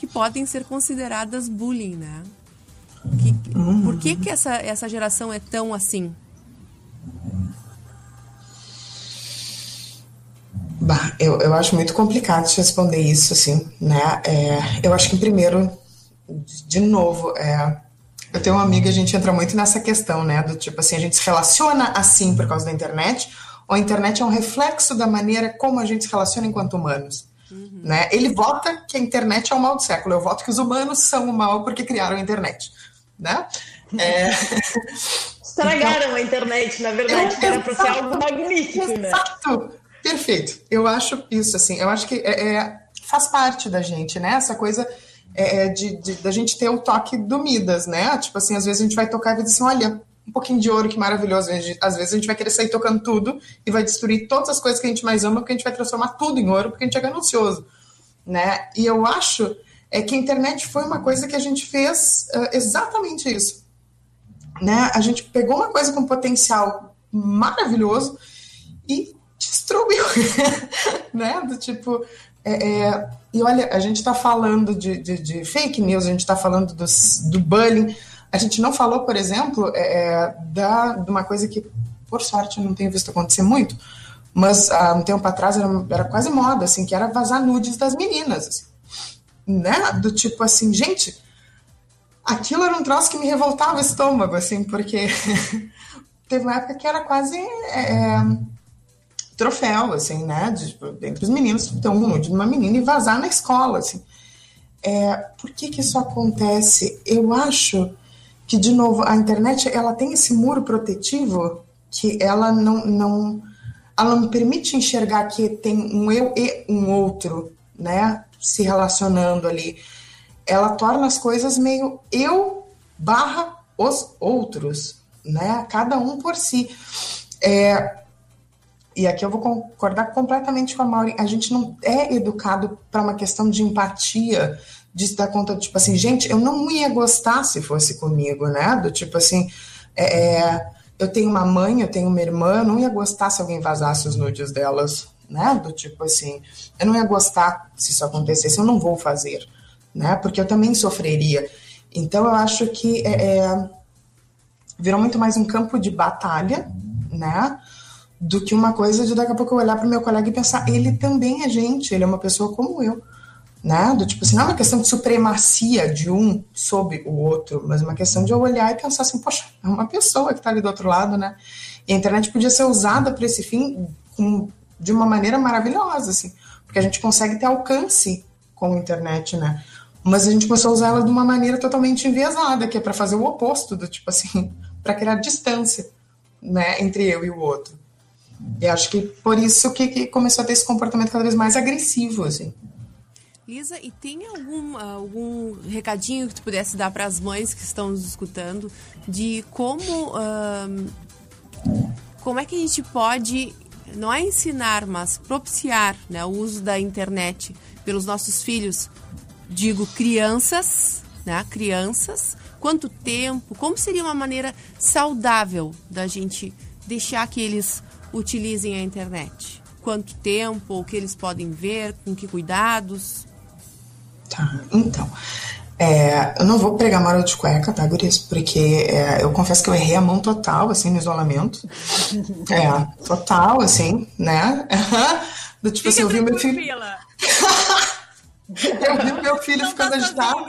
que podem ser consideradas bullying, né? Que, uhum. Por que, que essa, essa geração é tão assim? Bah, eu, eu acho muito complicado de responder isso, assim, né? É, eu acho que, primeiro, de novo, é, eu tenho uma amiga, a gente entra muito nessa questão, né? Do tipo assim, a gente se relaciona assim por causa da internet, ou a internet é um reflexo da maneira como a gente se relaciona enquanto humanos. Uhum. Né? Ele vota que a internet é o mal do século, eu voto que os humanos são o mal porque criaram a internet. Né? É... Estragaram então, a internet, na verdade, era para ser algo magnífico, né? Exato. Perfeito. Eu acho isso, assim, eu acho que é, é faz parte da gente, né? Essa coisa é, é, de, de, da gente ter o toque do Midas, né? Tipo assim, às vezes a gente vai tocar e vai dizer assim, olha, um pouquinho de ouro, que maravilhoso. Às vezes a gente vai querer sair tocando tudo e vai destruir todas as coisas que a gente mais ama, porque a gente vai transformar tudo em ouro, porque a gente é ganancioso, né? E eu acho é que a internet foi uma coisa que a gente fez uh, exatamente isso, né? A gente pegou uma coisa com potencial maravilhoso e destruiu, né? Do tipo, é, é, e olha, a gente está falando de, de, de, fake news, a gente está falando do, do bullying, a gente não falou, por exemplo, é, é, da, de uma coisa que, por sorte, eu não tenho visto acontecer muito, mas há um tempo atrás era, era quase moda, assim, que era vazar nudes das meninas, assim, né? Do tipo assim, gente, aquilo era um troço que me revoltava o estômago, assim, porque teve uma época que era quase é, troféu, assim, né? De, tipo, os meninos ter um nude de uma menina e vazar na escola, assim. É, por que que isso acontece? Eu acho que, de novo, a internet, ela tem esse muro protetivo que ela não, não, ela não permite enxergar que tem um eu e um outro, né? Se relacionando ali. Ela torna as coisas meio eu barra os outros, né? Cada um por si. É, e aqui eu vou concordar completamente com a Maureen, a gente não é educado para uma questão de empatia, de se dar conta, tipo assim, gente, eu não ia gostar se fosse comigo, né? Do tipo assim, é, é eu tenho uma mãe, eu tenho uma irmã, eu não ia gostar se alguém vazasse os nudes delas, né? Do tipo assim, eu não ia gostar se isso acontecesse, eu não vou fazer, né? Porque eu também sofreria. Então eu acho que é, é virou muito mais um campo de batalha, né? do que uma coisa de daqui a pouco eu olhar para o meu colega e pensar, ele também é gente, ele é uma pessoa como eu. Né? Do tipo assim, não é uma questão de supremacia de um sobre o outro, mas uma questão de eu olhar e pensar assim, poxa, é uma pessoa que está ali do outro lado, né? E a internet podia ser usada para esse fim com, de uma maneira maravilhosa, assim, porque a gente consegue ter alcance com a internet, né? Mas a gente começou a usar ela de uma maneira totalmente enviesada, que é para fazer o oposto, do tipo assim, para criar distância, né, entre eu e o outro. E acho que por isso que, que começou a ter esse comportamento cada vez mais agressivo, assim. Lisa, e tem algum, algum recadinho que tu pudesse dar para as mães que estão nos escutando de como, como é que a gente pode, não é ensinar, mas propiciar né, o uso da internet pelos nossos filhos, digo crianças, né, crianças, quanto tempo, como seria uma maneira saudável da gente deixar que eles utilizem a internet? Quanto tempo, o que eles podem ver, com que cuidados? Tá, então. É, eu não vou pregar moral de cueca, tá, Guris? Porque é, eu confesso que eu errei a mão total, assim, no isolamento. É, total, assim, né? Do tipo Fica assim, eu vi meu filho. eu vi meu filho não ficando agitado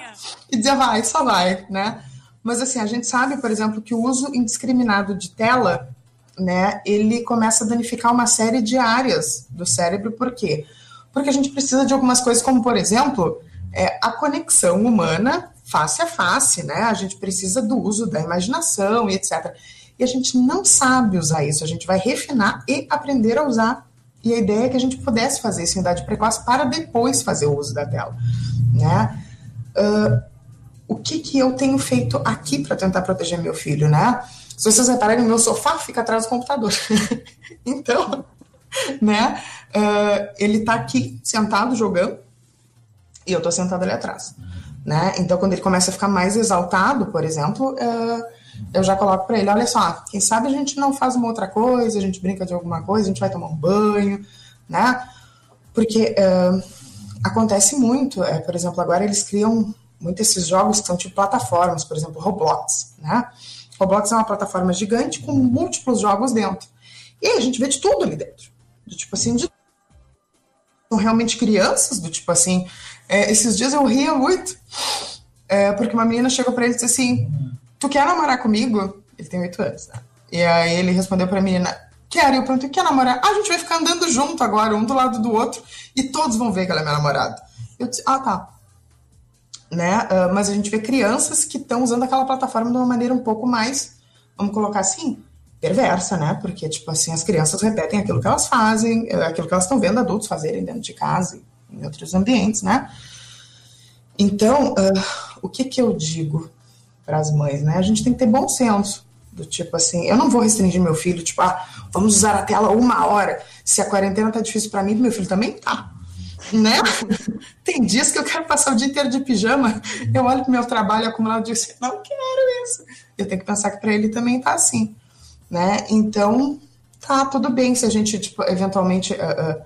e dizia, vai, só vai, né? Mas assim, a gente sabe, por exemplo, que o uso indiscriminado de tela né, ele começa a danificar uma série de áreas do cérebro. Por quê? Porque a gente precisa de algumas coisas, como, por exemplo, é, a conexão humana face a face, né? A gente precisa do uso da imaginação e etc. E a gente não sabe usar isso, a gente vai refinar e aprender a usar. E a ideia é que a gente pudesse fazer isso em idade precoce para depois fazer o uso da tela, né? Uh, o que, que eu tenho feito aqui para tentar proteger meu filho, né? Se vocês repararem, meu sofá fica atrás do computador. então, né, uh, ele está aqui sentado jogando e eu estou sentada ali atrás. Né? Então, quando ele começa a ficar mais exaltado, por exemplo, uh, eu já coloco para ele: olha só, quem sabe a gente não faz uma outra coisa, a gente brinca de alguma coisa, a gente vai tomar um banho, né? Porque uh, acontece muito. É, por exemplo, agora eles criam muito esses jogos que são tipo plataformas, por exemplo, Roblox, né? Roblox é uma plataforma gigante com múltiplos jogos dentro. E a gente vê de tudo ali dentro. Do tipo assim, de... são realmente crianças, do tipo assim. É, esses dias eu ria muito, é, porque uma menina chegou para ele e disse assim: Tu quer namorar comigo? Ele tem oito anos, né? E aí ele respondeu pra menina: Quero. Eu perguntei: Quer namorar? Ah, a gente vai ficar andando junto agora, um do lado do outro, e todos vão ver que ela é minha namorada. Eu disse: Ah, tá né? Uh, mas a gente vê crianças que estão usando aquela plataforma de uma maneira um pouco mais, vamos colocar assim, perversa, né? Porque, tipo assim, as crianças repetem aquilo que elas fazem, eh, aquilo que elas estão vendo adultos fazerem dentro de casa e em outros ambientes, né? Então, uh, o que que eu digo para as mães, né? A gente tem que ter bom senso, do tipo assim, eu não vou restringir meu filho, tipo, ah, vamos usar a tela uma hora. Se a quarentena tá difícil para mim, meu filho também tá né? Tem dias que eu quero passar o dia inteiro de pijama, eu olho pro meu trabalho acumulado e digo assim, não quero isso. Eu tenho que pensar que para ele também tá assim, né? Então, tá tudo bem se a gente, tipo, eventualmente uh, uh,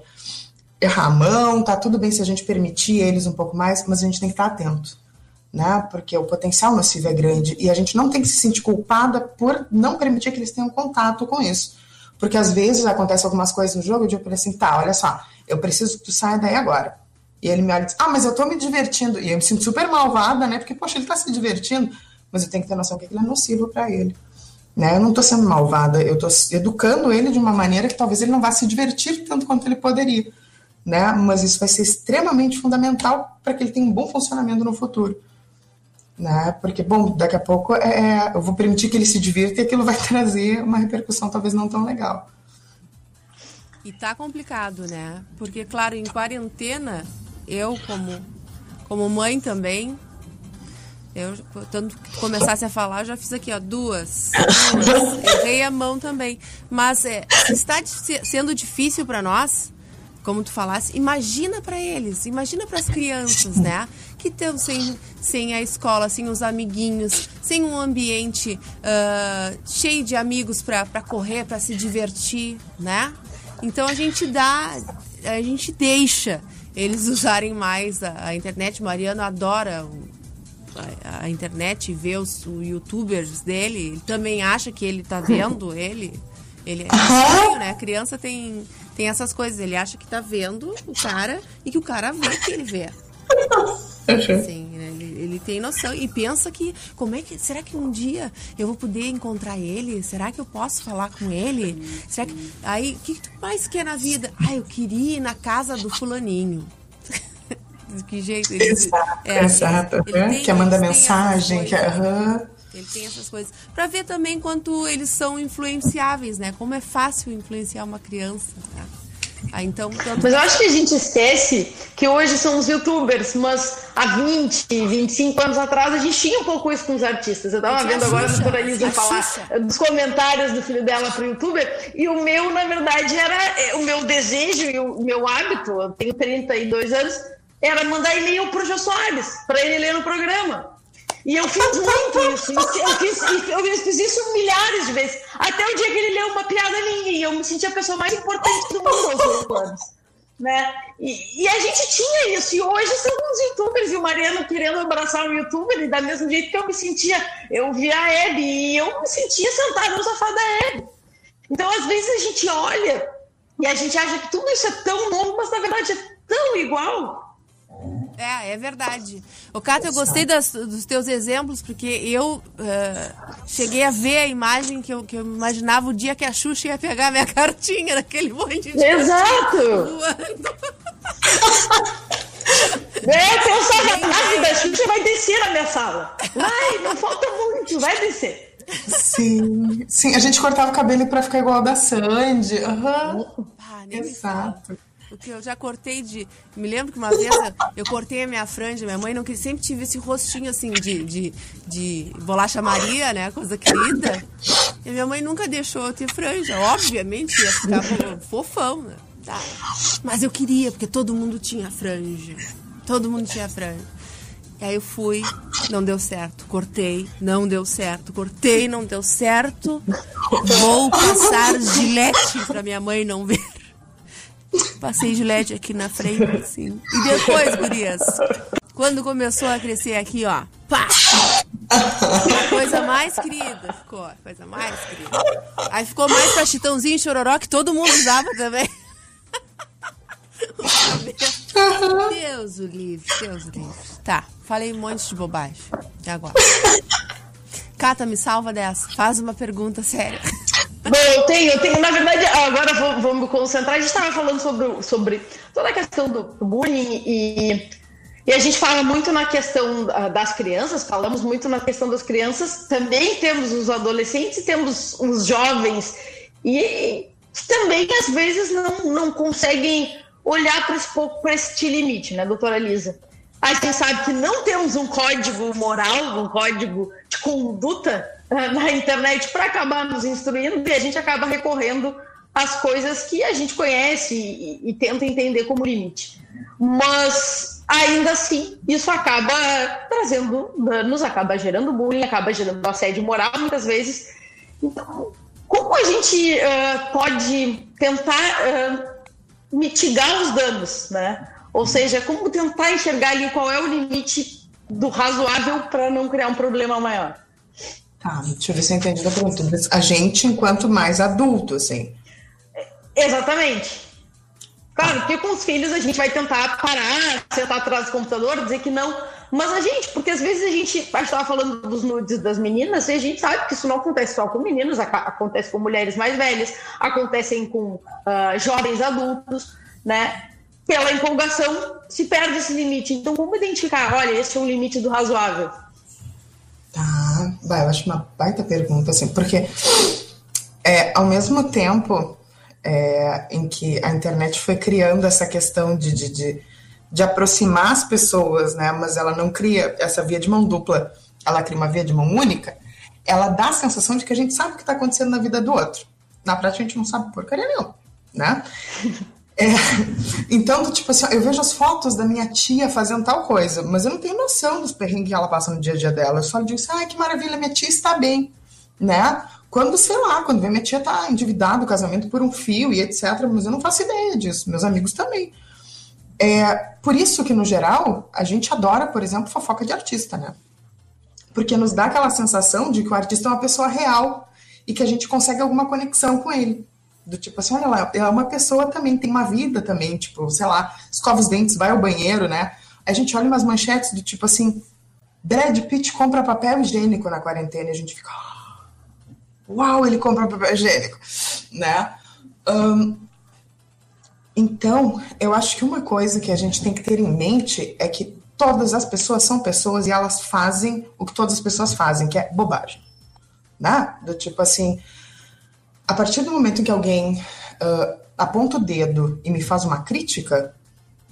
errar a mão, tá tudo bem se a gente permitir eles um pouco mais, mas a gente tem que estar tá atento, né? Porque o potencial nocivo é grande e a gente não tem que se sentir culpada por não permitir que eles tenham contato com isso. Porque às vezes acontecem algumas coisas no jogo e eu falei assim, tá, olha só, eu preciso que tu saia daí agora. E ele me olha e diz, ah, mas eu tô me divertindo. E eu me sinto super malvada, né? Porque, poxa, ele tá se divertindo. Mas eu tenho que ter noção que aquilo é nocivo para ele. Né? Eu não tô sendo malvada, eu tô educando ele de uma maneira que talvez ele não vá se divertir tanto quanto ele poderia. Né? Mas isso vai ser extremamente fundamental para que ele tenha um bom funcionamento no futuro. Né? Porque, bom, daqui a pouco é, é eu vou permitir que ele se divirta e aquilo vai trazer uma repercussão talvez não tão legal. E tá complicado, né? Porque, claro, em quarentena, eu como, como mãe também, eu, tanto que começasse a falar, já fiz aqui, ó, duas. duas. Errei a mão também. Mas é, está sendo difícil para nós, como tu falasse, imagina para eles, imagina para as crianças, né? Que estão sem, sem a escola, sem os amiguinhos, sem um ambiente uh, cheio de amigos para correr, para se divertir, né? Então a gente dá, a gente deixa eles usarem mais a, a internet. Mariano adora o, a, a, internet e vê os, os youtubers dele. Ele também acha que ele está vendo ele. Ele é estranho, né? A criança tem, tem essas coisas. Ele acha que está vendo o cara e que o cara vê que ele vê. Sim, né? ele, ele, tem noção e pensa que como é que será que um dia eu vou poder encontrar ele? Será que eu posso falar com ele? Será que aí o que tu mais quer na vida? Ah, eu queria ir na casa do fulaninho. Que jeito ele, exato, é, exato. Ele, ele tem, quer mandar mensagem, quer uhum. Ele tem essas coisas. Para ver também quanto eles são influenciáveis, né? Como é fácil influenciar uma criança. Né? Ah, então, tanto... Mas eu acho que a gente esquece que hoje são os youtubers, mas há 20, 25 anos atrás a gente tinha um pouco isso com os artistas. Eu estava vendo agora a doutora Isa falar dos comentários do filho dela para o youtuber, e o meu, na verdade, era é, o meu desejo e o meu hábito, eu tenho 32 anos, era mandar e-mail para o Jô Soares, para ele ler no programa. E eu fiz muito isso. Eu fiz, eu fiz isso milhares de vezes. Até o dia que ele leu uma piada minha e eu me senti a pessoa mais importante do mundo aos oito anos. Né? E, e, a gente tinha isso. E hoje são os youtubers e o Mariano querendo abraçar o youtuber, e da mesmo jeito que eu me sentia, eu via a Hebe e eu me sentia sentada no sofá da Hebe. Então, às vezes, a gente olha e a gente acha que tudo isso é tão novo, mas na verdade é tão igual. É, é verdade. O Cato, eu gostei das, dos teus exemplos, porque eu uh, cheguei a ver a imagem que eu, que eu imaginava o dia que a Xuxa ia pegar minha cartinha naquele monte de Exato! é, pensava, rápido, a Xuxa vai descer na minha sala. Vai, não falta muito, vai descer. Sim, sim, a gente cortava o cabelo para ficar igual a da Sandy. Uhum. Ah, Exato. Porque eu já cortei de. Me lembro que uma vez eu cortei a minha franja, minha mãe não queria, sempre tive esse rostinho assim de, de, de bolacha Maria, né? Coisa querida. E minha mãe nunca deixou eu ter franja. Obviamente ia ficar fofão, né? Tá. Mas eu queria, porque todo mundo tinha franja. Todo mundo tinha franja. E aí eu fui, não deu certo. Cortei, não deu certo. Cortei, não deu certo. Vou passar gilete pra minha mãe não ver. Passei Gillette aqui na frente, assim. E depois, gurias, quando começou a crescer aqui, ó, pá! Coisa mais querida ficou, coisa mais querida. Aí ficou mais pra chitãozinho e chororó que todo mundo usava também. Deus o livre, Deus o livre. Tá, falei um monte de bobagem. E agora? Cata, me salva dessa. Faz uma pergunta séria. Eu tenho, eu tenho. Na verdade, agora vamos, me concentrar. A gente estava falando sobre, sobre toda a questão do bullying e, e a gente fala muito na questão das crianças, falamos muito na questão das crianças. Também temos os adolescentes, temos os jovens e também às vezes não, não conseguem olhar para esse, este limite, né, doutora Lisa? A gente sabe que não temos um código moral, um código de conduta na internet para acabar nos instruindo e a gente acaba recorrendo às coisas que a gente conhece e, e tenta entender como limite. Mas ainda assim, isso acaba trazendo danos, acaba gerando bullying, acaba gerando assédio moral muitas vezes. Então, como a gente uh, pode tentar uh, mitigar os danos, né? Ou seja, como tentar enxergar ali qual é o limite do razoável para não criar um problema maior. Tá, deixa eu ver se eu entendi a pergunta. A gente, enquanto mais adulto, assim. Exatamente. Claro, porque com os filhos a gente vai tentar parar, sentar atrás do computador, dizer que não. Mas a gente, porque às vezes a gente, a gente estava falando dos nudes das meninas, e a gente sabe que isso não acontece só com meninos, acontece com mulheres mais velhas, acontecem com uh, jovens adultos, né? pela empolgação, se perde esse limite. Então, como identificar? Olha, esse é um limite do razoável. Tá, vai, eu acho uma baita pergunta, assim, porque é, ao mesmo tempo é, em que a internet foi criando essa questão de, de, de, de, aproximar as pessoas, né, mas ela não cria essa via de mão dupla, ela cria uma via de mão única, ela dá a sensação de que a gente sabe o que está acontecendo na vida do outro. Na prática, a gente não sabe porcaria nenhuma, né? É, então, tipo assim, eu vejo as fotos da minha tia fazendo tal coisa, mas eu não tenho noção dos perrengues que ela passa no dia a dia dela. Eu só digo assim, ai, que maravilha, minha tia está bem, né? Quando, sei lá, quando vê minha tia tá endividada, o casamento por um fio e etc, mas eu não faço ideia disso, meus amigos também. É, por isso que, no geral, a gente adora, por exemplo, fofoca de artista, né? Porque nos dá aquela sensação de que o artista é uma pessoa real e que a gente consegue alguma conexão com ele. Do tipo assim, olha lá, é uma pessoa também, tem uma vida também, tipo, sei lá, escova os dentes, vai ao banheiro, né? A gente olha umas manchetes do tipo assim, Brad Pitt compra papel higiênico na quarentena e a gente fica, uau, ele compra papel higiênico, né? Um, então, eu acho que uma coisa que a gente tem que ter em mente é que todas as pessoas são pessoas e elas fazem o que todas as pessoas fazem, que é bobagem, né? Do tipo assim, a partir do momento que alguém uh, aponta o dedo e me faz uma crítica,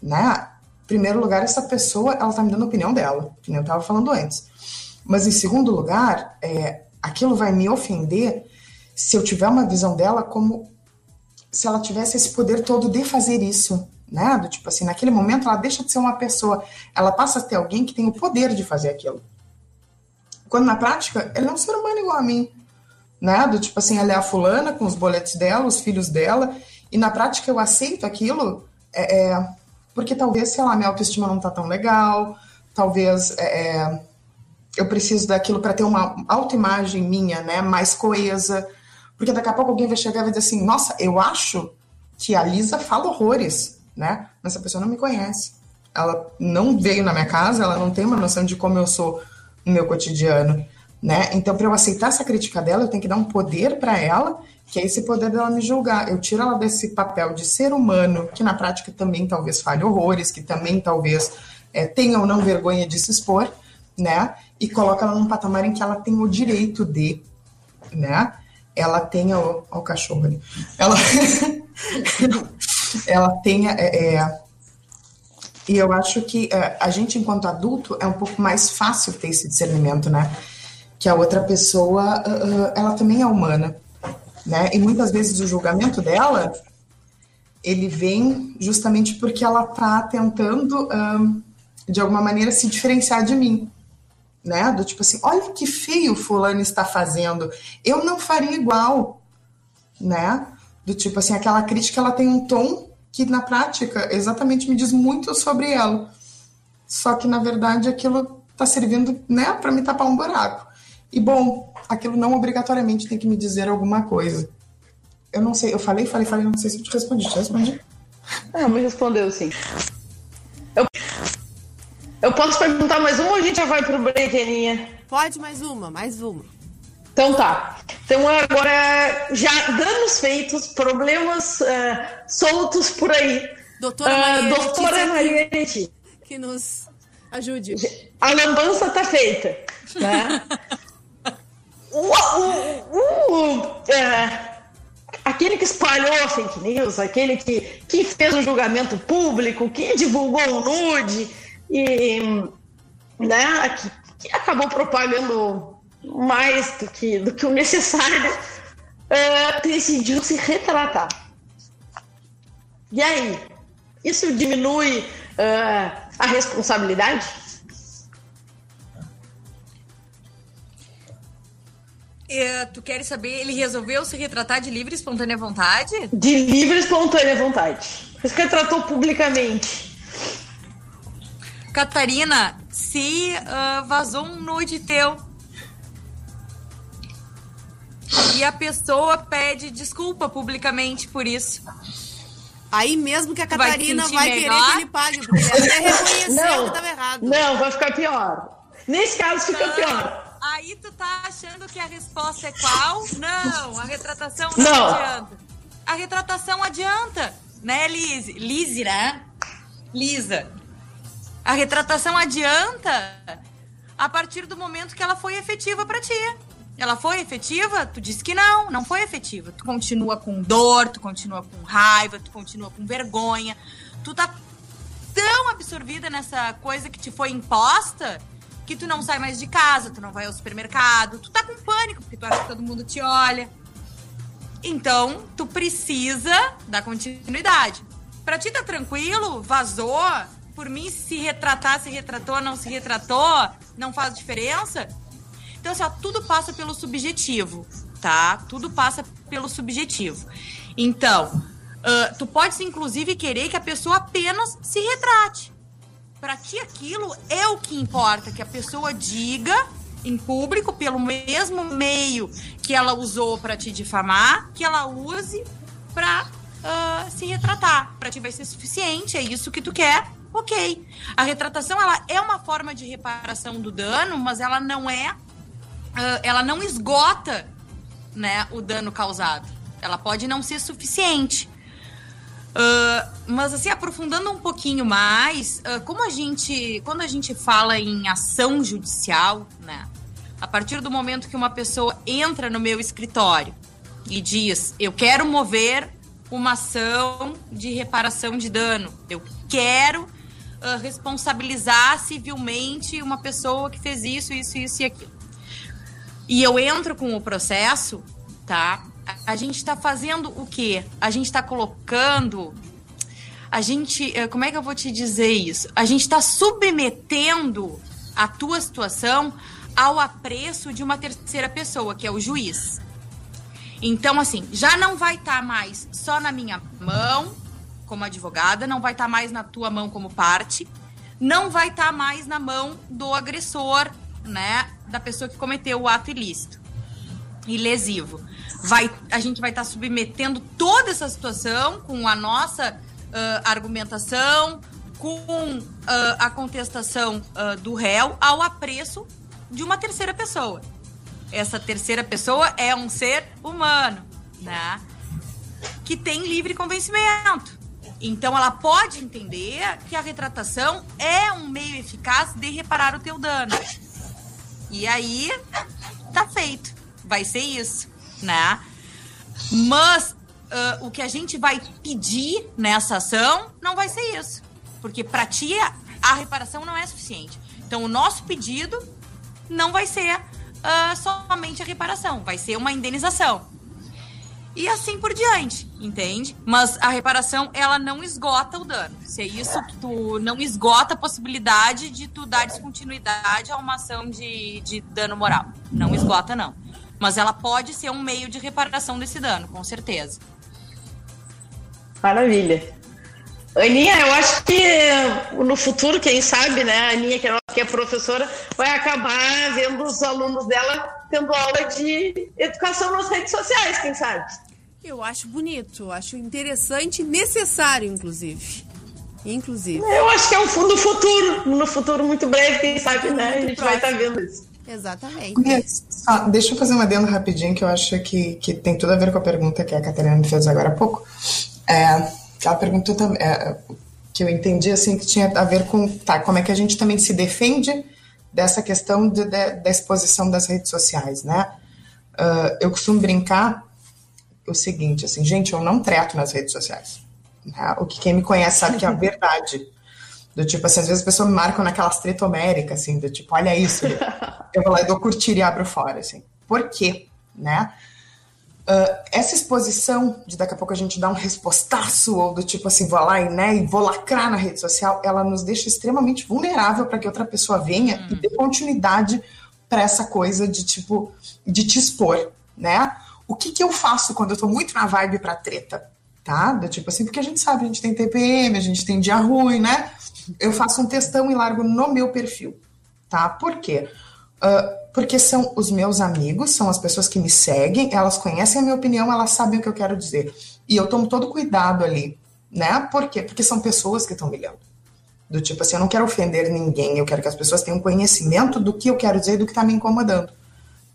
né? Em primeiro lugar, essa pessoa, ela tá me dando a opinião dela, que nem eu estava falando antes. Mas em segundo lugar, é, aquilo vai me ofender se eu tiver uma visão dela como se ela tivesse esse poder todo de fazer isso, né? Do tipo assim, naquele momento ela deixa de ser uma pessoa, ela passa a ter alguém que tem o poder de fazer aquilo. Quando na prática, ele é um ser humano igual a mim né? Do tipo assim, ela é a fulana com os boletos dela, os filhos dela, e na prática eu aceito aquilo é, é porque talvez, sei lá, minha autoestima não tá tão legal, talvez é, é eu preciso daquilo para ter uma autoimagem minha, né, mais coesa, porque daqui a pouco alguém vai chegar e vai dizer assim, nossa, eu acho que a Lisa fala horrores, né, mas essa pessoa não me conhece, ela não veio na minha casa, ela não tem uma noção de como eu sou no meu cotidiano, né? Então, para eu aceitar essa crítica dela, eu tenho que dar um poder para ela, que é esse poder dela me julgar. Eu tiro ela desse papel de ser humano, que na prática também talvez fale horrores, que também talvez é, tenha ou não vergonha de se expor, né? E coloca ela num patamar em que ela tem o direito de, né? Ela tenha o, o cachorro ali. Ela, ela tenha é, é, e eu acho que é, a gente, enquanto adulto, é um pouco mais fácil ter esse discernimento, né? Que a outra pessoa, uh, ela também é humana, né? E muitas vezes o julgamento dela, ele vem justamente porque ela tá tentando, de alguma maneira, se diferenciar de mim, né? Do tipo assim, olha que feio fulano está fazendo, eu não faria igual, né? Do tipo assim, aquela crítica, ela tem um tom que na prática exatamente me diz muito sobre ela. Só que na verdade aquilo está servindo, né, para me tapar um buraco. E bom, aquilo não obrigatoriamente tem que me dizer alguma coisa. Eu não sei, eu falei, falei, falei, não sei se eu te respondi. Te respondi? Não, me respondeu sim. Eu, eu posso perguntar mais uma ou a gente já vai pro break, Aninha? Pode mais uma, mais uma. Então tá. Então agora já danos feitos, problemas uh, soltos por aí. Doutora Maria, uh, doutora Maria que, que nos ajude. A lambança tá feita. Né? espalhou a fake news, aquele que, que fez um julgamento público, que divulgou um nude e né, que, que acabou propagando mais do que, do que o necessário, uh, decidiu se retratar. E aí? Isso diminui uh, a responsabilidade? É, tu queres saber, ele resolveu se retratar de livre e espontânea vontade? De livre e espontânea vontade. Ele se retratou publicamente. Catarina, se uh, vazou um nude teu e a pessoa pede desculpa publicamente por isso. Aí mesmo que a Catarina vai, vai querer que ele pague, porque ele até reconheceu não, que estava errado. Não, vai ficar pior. Nesse caso fica não. pior. Aí tu tá achando que a resposta é qual? Não, a retratação não, não. adianta. A retratação adianta, né, Liz? Lizira? Né? Lisa. A retratação adianta a partir do momento que ela foi efetiva para ti. Ela foi efetiva? Tu disse que não, não foi efetiva. Tu continua com dor, tu continua com raiva, tu continua com vergonha. Tu tá tão absorvida nessa coisa que te foi imposta que tu não sai mais de casa, tu não vai ao supermercado, tu tá com pânico porque tu acha que todo mundo te olha. Então, tu precisa dar continuidade. Pra ti tá tranquilo? Vazou? Por mim, se retratar, se retratou, não se retratou, não faz diferença? Então, assim, ó, tudo passa pelo subjetivo, tá? Tudo passa pelo subjetivo. Então, uh, tu pode, inclusive, querer que a pessoa apenas se retrate. Para ti, aquilo é o que importa, que a pessoa diga em público, pelo mesmo meio que ela usou para te difamar, que ela use para uh, ah, se retratar. Para ti vai ser suficiente, é isso que tu quer, ok. A retratação ela é uma forma de reparação do dano, mas ela não é uh, ela não esgota né, o dano causado. Ela pode não ser suficiente. Uh, mas assim, aprofundando um pouquinho mais, uh, como a gente. Quando a gente fala em ação judicial, né? A partir do momento que uma pessoa entra no meu escritório e diz, eu quero mover uma ação de reparação de dano, eu quero uh, responsabilizar civilmente uma pessoa que fez isso, isso, isso e aquilo e eu entro com o processo, tá? A, gente está fazendo o quê? A gente está colocando. A gente. Eh, como é que eu vou te dizer isso? A gente está submetendo a tua situação ao apreço de uma terceira pessoa, que é o juiz. Então, assim, já não vai estar tá mais só na minha mão como advogada, não vai estar tá mais na tua mão como parte, não vai estar tá mais na mão do agressor né, da pessoa que cometeu o ato ilícito e lesivo. Vai, a gente vai estar tá submetendo toda essa situação com a nossa uh, argumentação, com uh, a contestação uh, do réu ao apreço de uma terceira pessoa. Essa terceira pessoa é um ser humano, né? Que tem livre convencimento. Então ela pode entender que a retratação é um meio eficaz de reparar o teu dano. E aí, tá feito. Vai ser isso, né? Mas uh, o que a gente vai pedir nessa ação não vai ser isso. Porque para ti a reparação não é suficiente. Então o nosso pedido não vai ser uh, somente a reparação, vai ser uma indenização e assim por diante, entende? Mas a reparação, ela não esgota o dano. Se é isso tu não esgota a possibilidade de tu dar descontinuidade a uma ação de, de dano moral. Não esgota, não. Mas ela pode ser um meio de reparação desse dano, com certeza. Maravilha. Aninha, eu acho que no futuro, quem sabe, né, a Aninha, que é, é professora, vai acabar vendo os alunos dela tendo aula de educação nas redes sociais, quem sabe? Eu acho bonito, acho interessante e necessário, inclusive. Inclusive. Eu acho que é um no futuro, no futuro muito breve, quem sabe, né? A gente próximo. vai estar tá vendo isso. Exatamente. Ah, deixa eu fazer uma adendo rapidinho que eu acho que, que tem tudo a ver com a pergunta que a Catarina me fez agora há pouco. É, ela perguntou também, é, que eu entendi assim que tinha a ver com tá, como é que a gente também se defende dessa questão de, de, da exposição das redes sociais, né? Uh, eu costumo brincar o seguinte, assim, gente, eu não treto nas redes sociais. Né? O que quem me conhece sabe que é a verdade. Do tipo, assim, às vezes as pessoas me marcam naquelas treta homérica, assim, do tipo, olha isso. eu vou lá e dou curtir e abro fora, assim. Por quê? Né? Uh, essa exposição de daqui a pouco a gente dar um respostaço ou do tipo assim, vou lá e, né, e vou lacrar na rede social, ela nos deixa extremamente vulnerável para que outra pessoa venha hum. e dê continuidade para essa coisa de tipo, de te expor, né? O que, que eu faço quando eu tô muito na vibe pra treta? Tá? Do tipo assim, porque a gente sabe, a gente tem TPM, a gente tem dia ruim, né? Eu faço um textão e largo no meu perfil, tá? Por quê? Uh, porque são os meus amigos, são as pessoas que me seguem, elas conhecem a minha opinião, elas sabem o que eu quero dizer. E eu tomo todo cuidado ali, né? Por quê? Porque são pessoas que estão me lendo. Do tipo assim, eu não quero ofender ninguém, eu quero que as pessoas tenham conhecimento do que eu quero dizer e do que está me incomodando.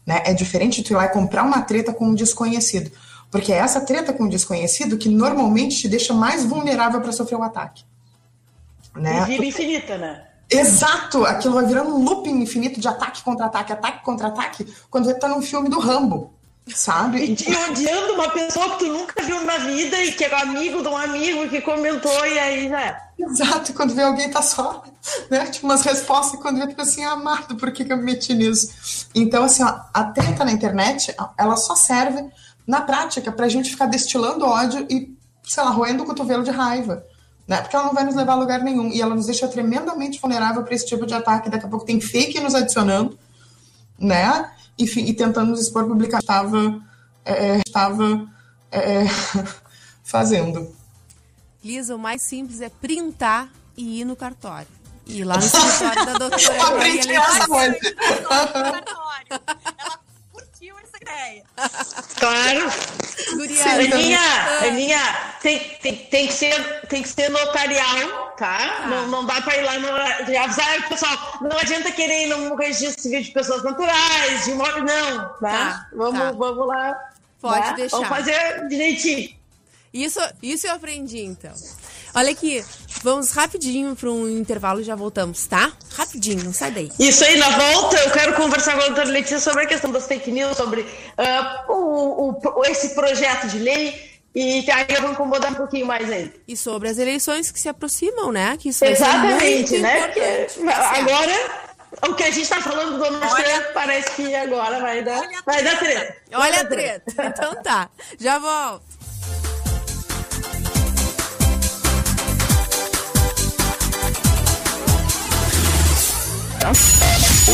Né? É diferente de tu ir lá e comprar uma treta com um desconhecido. Porque é essa treta com um desconhecido que normalmente te deixa mais vulnerável para sofrer um ataque. Né? E vira infinita, né? Exato! Aquilo vai virando um looping infinito de ataque contra ataque, ataque contra ataque, quando você tá num filme do Rambo, sabe? E, te odiando uma pessoa que tu nunca viu na vida e que é amigo de um amigo que comentou e aí já é. Exato, quando vê alguém tá só, né? Tipo, umas respostas quando vê, tipo assim, amado, por que, que eu me meti nisso? Então, assim, ó, a treta na internet, ela só serve na prática pra gente ficar destilando ódio e, sei lá, roendo o cotovelo de raiva né? Porque ela não vai nos levar a lugar nenhum e ela nos deixa tremendamente vulnerável para esse tipo de ataque. Daqui a pouco tem fake nos adicionando, né? Enfim, e tentando nos expor publicamente. Estava, é, estava é, fazendo. Lisa, o mais simples é printar e ir no cartório. E ir lá no escritório da doutora. Aprendi essa coisa. Ideia. Claro. Aninha, Aninha, tem, tem, tem, que ser, tem que ser notarial, tá? Ah. Não, não dá para ir lá no. Avisar, pessoal, não adianta querer ir no registro civil de pessoas naturais, de modo, não, tá? tá vamos, tá. vamos lá. Pode tá? deixar. Vamos fazer direitinho. Isso, isso eu aprendi, então. Olha aqui, vamos rapidinho para um intervalo e já voltamos, tá? Rapidinho, não sai daí. Isso aí, na volta eu quero conversar com a doutora Letícia sobre a questão das fake news, sobre uh, o, o, esse projeto de lei e aí vamos incomodar um pouquinho mais aí. E sobre as eleições que se aproximam, né? Que isso Exatamente, né? Porque agora o que a gente está falando do Donald Trump parece que agora vai dar, vai dar treta. Olha a treta. Então tá, já volto.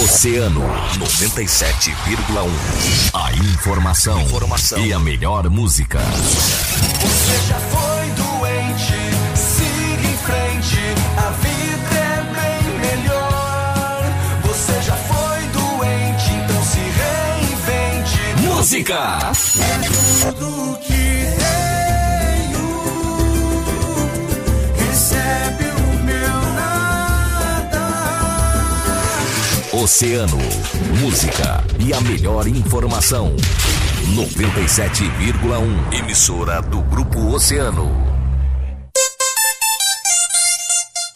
Oceano 97,1. A informação, informação, e a melhor música. Você já foi doente? Siga em frente. A vida é bem melhor. Você já foi doente, então se reinvente. Música. É tudo que Oceano, música e a melhor informação. 97,1 emissora do Grupo Oceano.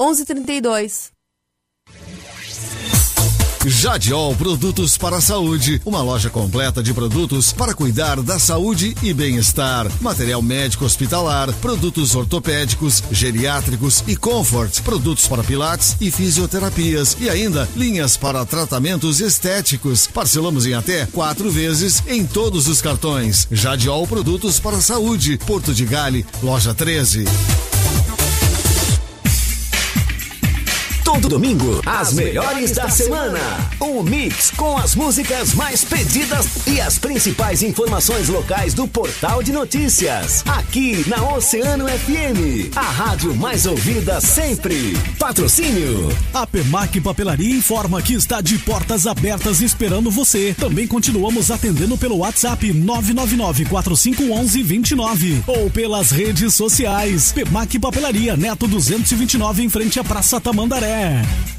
11:32 Jadiol Produtos para a Saúde, uma loja completa de produtos para cuidar da saúde e bem-estar. Material médico hospitalar, produtos ortopédicos, geriátricos e comfort, produtos para pilates e fisioterapias e ainda linhas para tratamentos estéticos. Parcelamos em até quatro vezes em todos os cartões. Jadiol Produtos para a Saúde, Porto de Gale, loja 13. Todo domingo, as melhores da semana. Um mix com as músicas mais pedidas e as principais informações locais do portal de notícias. Aqui na Oceano FM, a rádio mais ouvida sempre. Patrocínio. A Pemac Papelaria informa que está de portas abertas esperando você. Também continuamos atendendo pelo WhatsApp 999 4511 29 ou pelas redes sociais. Pemac Papelaria Neto 229 em frente à Praça Tamandaré. Man.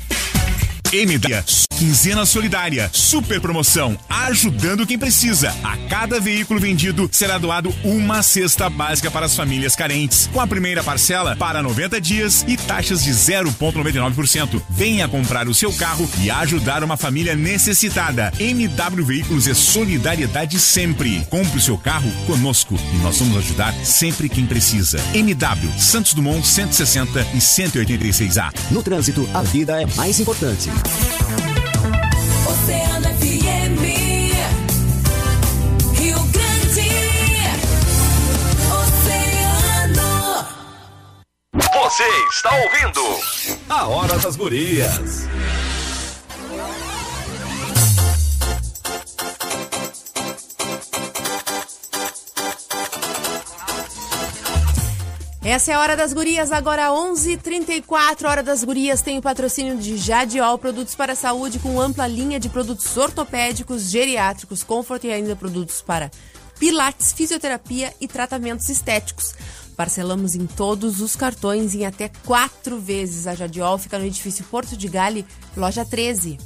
MDA, quinzena solidária, super promoção, ajudando quem precisa. A cada veículo vendido será doado uma cesta básica para as famílias carentes, com a primeira parcela para 90 dias e taxas de 0,99%. Venha comprar o seu carro e ajudar uma família necessitada. MW Veículos é solidariedade sempre. Compre o seu carro conosco e nós vamos ajudar sempre quem precisa. MW, Santos Dumont 160 e 186A. No trânsito, a vida é mais importante. Oceano FM. Rio Grande. Oceano. Você está ouvindo a Hora das Gurias. Essa é a Hora das Gurias, agora 11h34. Hora das Gurias tem o patrocínio de Jadiol, produtos para a saúde com ampla linha de produtos ortopédicos, geriátricos, conforto e ainda produtos para pilates, fisioterapia e tratamentos estéticos. Parcelamos em todos os cartões em até quatro vezes. A Jadiol fica no edifício Porto de Gale, loja 13.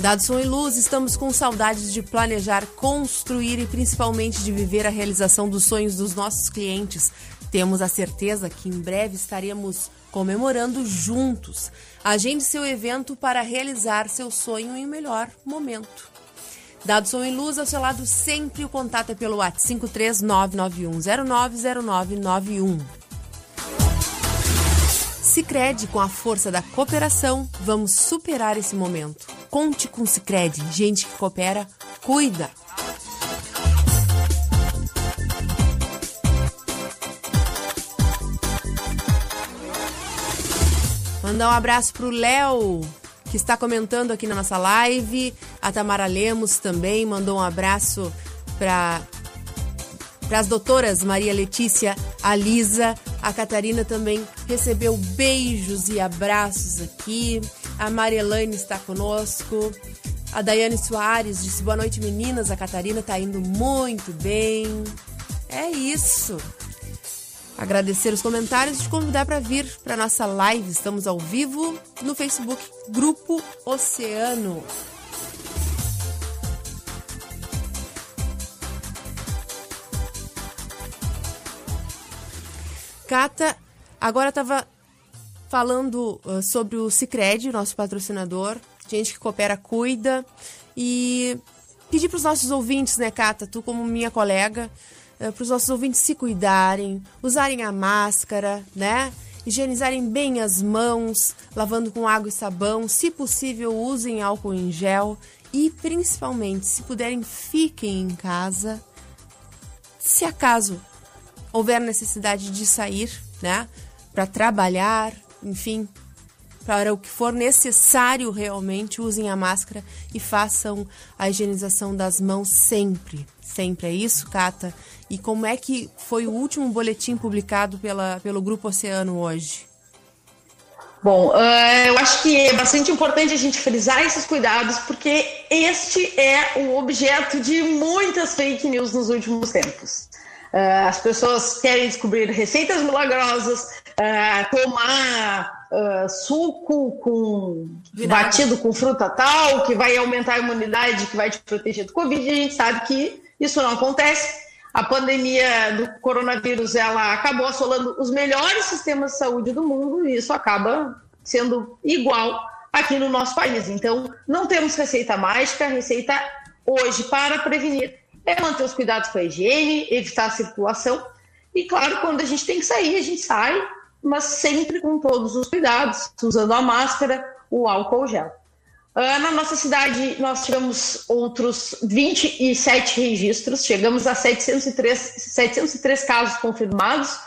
Dados e luz, estamos com saudades de planejar, construir e principalmente de viver a realização dos sonhos dos nossos clientes. Temos a certeza que em breve estaremos comemorando juntos. Agende seu evento para realizar seu sonho em melhor momento. Dados som e luz ao seu lado sempre, o contato é pelo WhatsApp 53991090991. Sicredi com a força da cooperação, vamos superar esse momento. Conte com Sicredi, gente que coopera, cuida. Mandar um abraço pro Léo, que está comentando aqui na nossa live. A Tamara Lemos também mandou um abraço para para as doutoras Maria Letícia, a Lisa, a Catarina também recebeu beijos e abraços aqui. A Marielaine está conosco. A Daiane Soares disse boa noite, meninas. A Catarina está indo muito bem. É isso. Agradecer os comentários e te convidar para vir para nossa live. Estamos ao vivo no Facebook Grupo Oceano. Cata, agora estava falando uh, sobre o Cicred, nosso patrocinador, gente que coopera, cuida, e pedir para os nossos ouvintes, né, Cata, tu como minha colega, uh, para os nossos ouvintes se cuidarem, usarem a máscara, né, higienizarem bem as mãos, lavando com água e sabão, se possível usem álcool em gel. E principalmente, se puderem, fiquem em casa. Se acaso houver necessidade de sair, né, para trabalhar, enfim, para o que for necessário realmente, usem a máscara e façam a higienização das mãos sempre. Sempre é isso, Cata? E como é que foi o último boletim publicado pela, pelo Grupo Oceano hoje? Bom, uh, eu acho que é bastante importante a gente frisar esses cuidados, porque este é o objeto de muitas fake news nos últimos tempos. Uh, as pessoas querem descobrir receitas milagrosas, uh, tomar uh, suco com Vinagre. batido com fruta tal, que vai aumentar a imunidade, que vai te proteger do Covid. E a gente sabe que isso não acontece. A pandemia do coronavírus ela acabou assolando os melhores sistemas de saúde do mundo e isso acaba sendo igual aqui no nosso país. Então, não temos receita mágica. Receita hoje para prevenir é manter os cuidados com a higiene, evitar a circulação. E claro, quando a gente tem que sair, a gente sai, mas sempre com todos os cuidados, usando a máscara, o álcool gel. Ah, na nossa cidade, nós tivemos outros 27 registros, chegamos a 703, 703 casos confirmados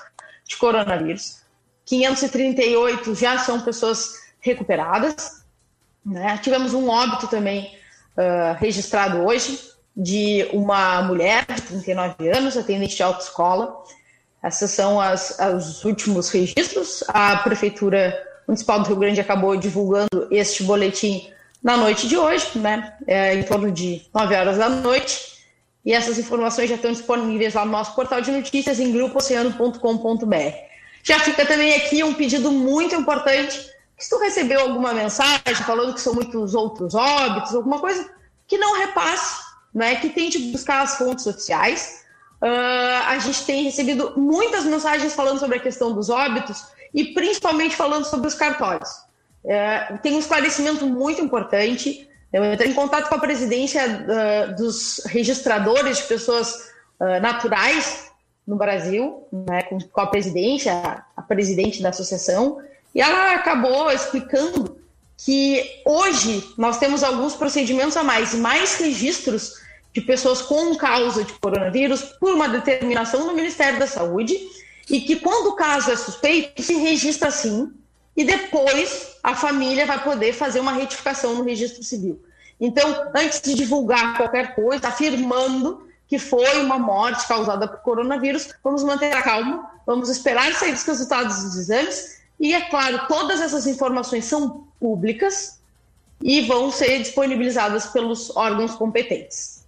de coronavírus, 538 já são pessoas recuperadas. Né? Tivemos um óbito também uh, registrado hoje de uma mulher de 39 anos, atendente de autoescola. Esses são as, os últimos registros. A Prefeitura Municipal do Rio Grande acabou divulgando este boletim na noite de hoje, né? É, em torno de 9 horas da noite. E essas informações já estão disponíveis lá no nosso portal de notícias em grupooceano.com.br. Já fica também aqui um pedido muito importante. Se tu recebeu alguma mensagem falando que são muitos outros óbitos, alguma coisa, que não repasse, né? que tente buscar as fontes oficiais. Uh, a gente tem recebido muitas mensagens falando sobre a questão dos óbitos e principalmente falando sobre os cartórios. Uh, tem um esclarecimento muito importante. Eu entrei em contato com a presidência uh, dos registradores de pessoas naturais no Brasil, né, com, com a presidência, a presidente da associação, e ela acabou explicando que hoje nós temos alguns procedimentos a mais, mais registros de pessoas com causa de coronavírus por uma determinação do Ministério da Saúde e que quando o caso é suspeito, se registra sim e depois a família vai poder fazer uma retificação no registro civil. Então, antes de divulgar qualquer coisa, afirmando que foi uma morte causada por coronavírus, vamos manter a calma, vamos esperar sair os resultados dos exames e, é claro, todas essas informações são públicas e vão ser disponibilizadas pelos órgãos competentes.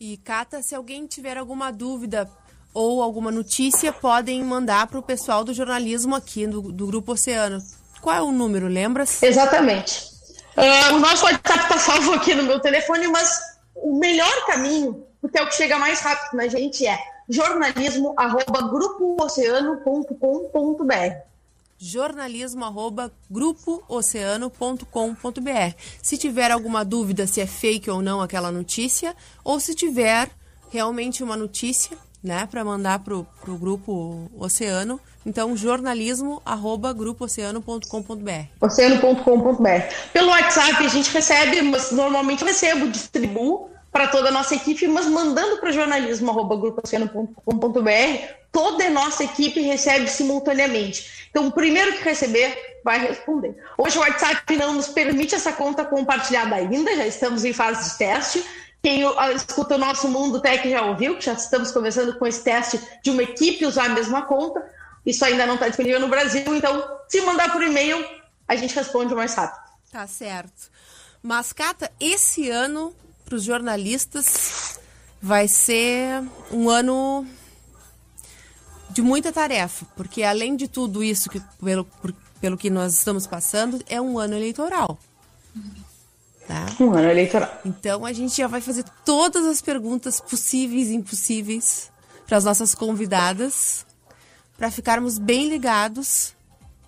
E, Cata, se alguém tiver alguma dúvida ou alguma notícia, podem mandar para o pessoal do jornalismo aqui do, do Grupo Oceano. Qual é o número, lembra-se? Exatamente. Uh, o nosso WhatsApp está salvo aqui no meu telefone, mas o melhor caminho, porque é o que chega mais rápido na gente, é jornalismo@grupooceano.com.br jornalismo@grupooceano.com.br. Se tiver alguma dúvida se é fake ou não aquela notícia, ou se tiver realmente uma notícia, né, para mandar pro, pro grupo Oceano, então jornalismo@grupooceano.com.br. Oceano.com.br. Pelo WhatsApp a gente recebe, mas normalmente recebo, distribuo para toda a nossa equipe, mas mandando para jornalismo@grupooceano.com.br, toda a nossa equipe recebe simultaneamente. Então, o primeiro que receber vai responder. Hoje o WhatsApp não nos permite essa conta compartilhada ainda, já estamos em fase de teste. Quem escuta o nosso Mundo Tech já ouviu, que já estamos começando com esse teste de uma equipe usar a mesma conta. Isso ainda não está disponível no Brasil, então, se mandar por e-mail, a gente responde mais rápido. Tá certo. Mas, Cata, esse ano para os jornalistas vai ser um ano de muita tarefa, porque além de tudo isso que pelo, por, pelo que nós estamos passando, é um ano eleitoral. Tá? Um ano eleitoral. Então a gente já vai fazer todas as perguntas possíveis e impossíveis para as nossas convidadas, para ficarmos bem ligados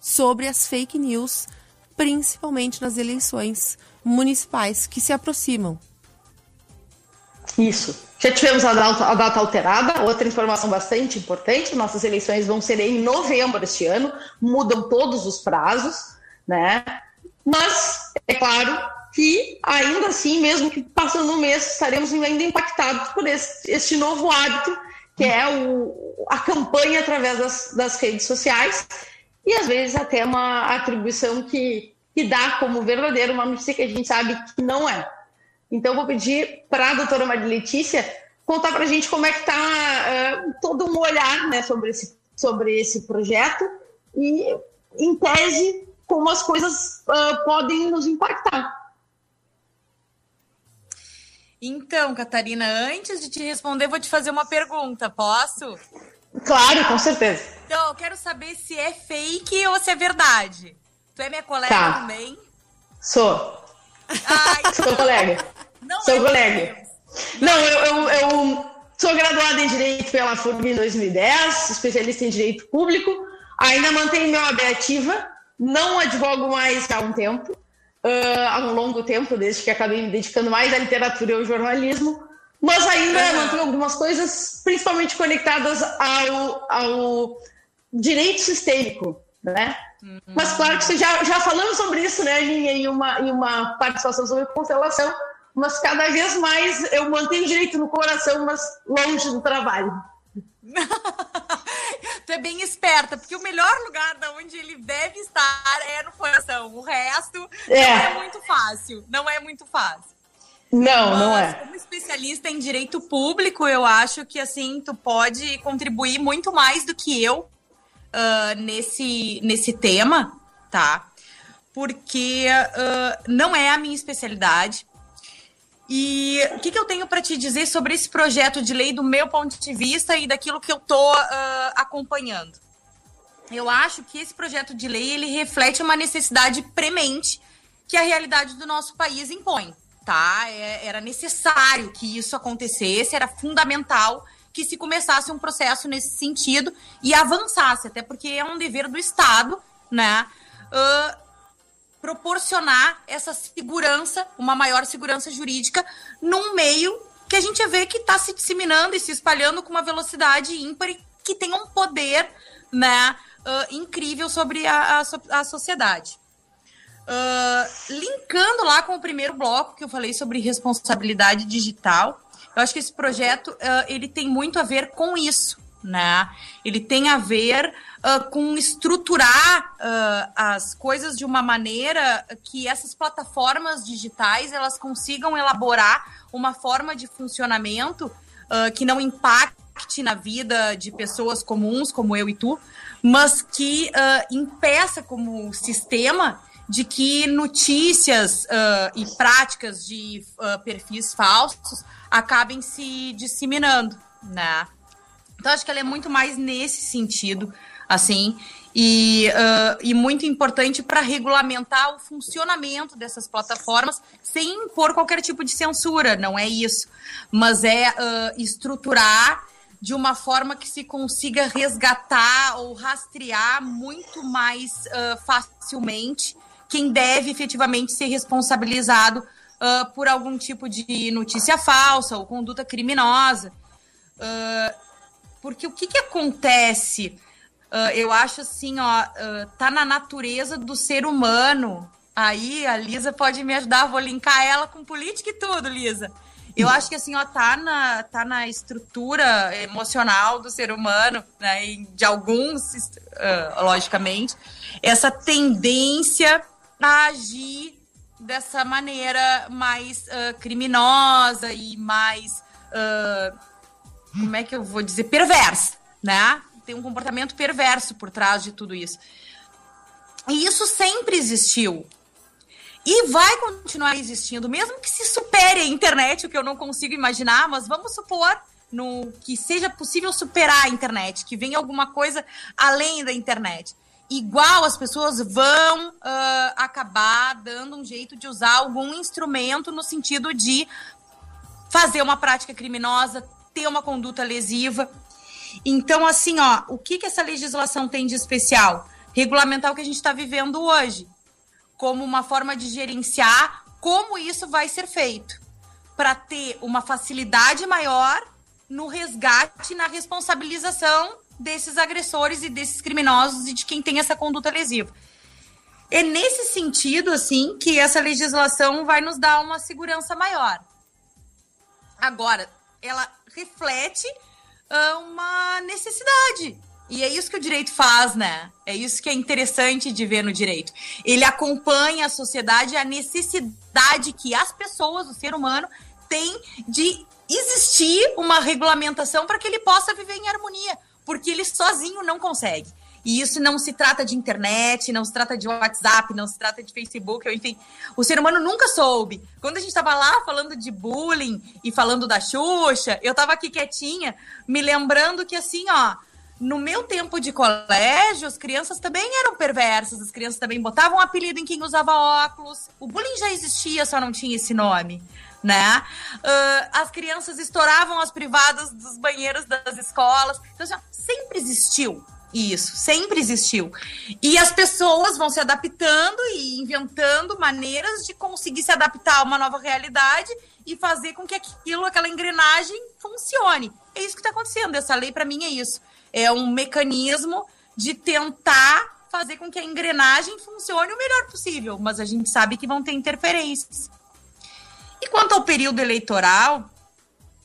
sobre as fake news, principalmente nas eleições municipais que se aproximam. Isso. Já tivemos a data, a data, alterada. Outra informação bastante importante: nossas eleições vão ser em novembro este ano, mudam todos os prazos, né? Mas é claro que ainda assim, mesmo que passando um mês, estaremos ainda impactados por esse, este novo hábito, que é o, a campanha através das, das redes sociais, e às vezes até uma atribuição que, que dá como verdadeiro uma notícia que a gente sabe que não é. Então, vou pedir para a doutora Maria Letícia contar para a gente como é que está uh, todo um olhar né, sobre, esse, sobre esse projeto e, em tese, como as coisas uh, podem nos impactar. Então, Catarina, antes de te responder, vou te fazer uma pergunta, posso? Claro, com certeza. Então, eu quero saber se é fake ou se é verdade. Tu é minha colega Tá. também? Sou. Ai, Sou colega. Não Sou é colega. Não, eu, eu, eu sou graduada em Direito pela FURB em 2010, especialista em Direito Público. Ainda mantenho meu AB ativa, não advogo mais há um tempo, ah, há um longo tempo, desde que acabei me dedicando mais à literatura e ao jornalismo, mas ainda Aham. mantenho algumas coisas, principalmente conectadas ao, ao direito sistêmico, né? Mas claro que você já, já falamos sobre isso, né, em uma, em uma participação sobre constelação, mas cada vez mais eu mantenho direito no coração, mas longe do trabalho. tu é bem esperta, porque o melhor lugar da onde ele deve estar é no coração. O resto É. não é muito fácil. Não é muito fácil. Não, não Mas, é. Como especialista em direito público, eu acho que assim tu pode contribuir muito mais do que eu ah, nesse, nesse tema, tá? Porque ah, não é a minha especialidade. E o que, que eu tenho para te dizer sobre esse projeto de lei do meu ponto de vista e daquilo que eu tô ah, acompanhando? Eu acho que esse projeto de lei ele reflete uma necessidade premente que a realidade do nosso país impõe, tá? É- era necessário que isso acontecesse, era fundamental que se começasse um processo nesse sentido e avançasse, até porque é um dever do Estado, né? ah, proporcionar essa segurança, uma maior segurança jurídica num meio que a gente vê que está se disseminando e se espalhando com uma velocidade ímpar e que tem um poder, né, ah, incrível sobre a, a a sociedade. Ah, linkando lá com o primeiro bloco que eu falei sobre responsabilidade digital, eu acho que esse projeto ah, ele tem muito a ver com isso, né? Ele tem a ver ah, com estruturar ah, as coisas de uma maneira que essas plataformas digitais elas consigam elaborar uma forma de funcionamento ah, que não impacte na vida de pessoas comuns como eu e tu, mas que impeça como sistema de que notícias ah, e práticas de ah, perfis falsos acabem se disseminando, né? Então, acho que ela é muito mais nesse sentido, assim, e, ah, e muito importante para regulamentar o funcionamento dessas plataformas sem impor qualquer tipo de censura, não é isso. Mas é ah, estruturar de uma forma que se consiga resgatar ou rastrear muito mais ah, facilmente quem deve efetivamente ser responsabilizado ah, por algum tipo de notícia falsa ou conduta criminosa. Ah, porque o que, que acontece? Ah, eu acho assim, ó, ah, tá na natureza do ser humano. Aí a Lisa pode me ajudar, vou linkar ela com política e tudo, Lisa. Eu acho que assim, ó, tá na, tá na estrutura emocional do ser humano, né, de alguns, ah, logicamente, essa tendência a agir dessa maneira mais criminosa e mais como é que eu vou dizer, perversa, né? Tem um comportamento perverso por trás de tudo isso. E isso sempre existiu. E vai continuar existindo, mesmo que se supere a internet, o que eu não consigo imaginar, mas vamos supor no, que seja possível superar a internet, que venha alguma coisa além da internet. Igual as pessoas vão ah, acabar dando um jeito de usar algum instrumento no sentido de fazer uma prática criminosa, ter uma conduta lesiva. Então, assim, ó, o que, que essa legislação tem de especial? Regulamentar o que a gente está vivendo hoje, como uma forma de gerenciar como isso vai ser feito, para ter uma facilidade maior no resgate, na responsabilização desses agressores e desses criminosos e de quem tem essa conduta lesiva. É nesse sentido, assim, que essa legislação vai nos dar uma segurança maior. Agora, ela reflete uma necessidade. E é isso que o direito faz, né? É isso que é interessante de ver no direito. Ele acompanha a sociedade, a necessidade que as pessoas, o ser humano, tem de existir uma regulamentação para que ele possa viver em harmonia, porque ele sozinho não consegue. E isso não se trata de internet, não se trata de WhatsApp, não se trata de Facebook, enfim. O ser humano nunca soube. Quando a gente estava lá falando de bullying e falando da Xuxa, eu estava aqui quietinha, me lembrando que assim, ó, no meu tempo de colégio, as crianças também eram perversas, as crianças também botavam apelido em quem usava óculos. O bullying já existia, só não tinha esse nome. Né? Ah, as crianças estouravam as privadas dos banheiros das escolas. Então, assim, ó, sempre existiu isso, sempre existiu. E as pessoas vão se adaptando e inventando maneiras de conseguir se adaptar a uma nova realidade e fazer com que aquilo, aquela engrenagem funcione. É isso que está acontecendo. Essa lei, para mim, é isso. É um mecanismo de tentar fazer com que a engrenagem funcione o melhor possível, mas a gente sabe que vão ter interferências. E quanto ao período eleitoral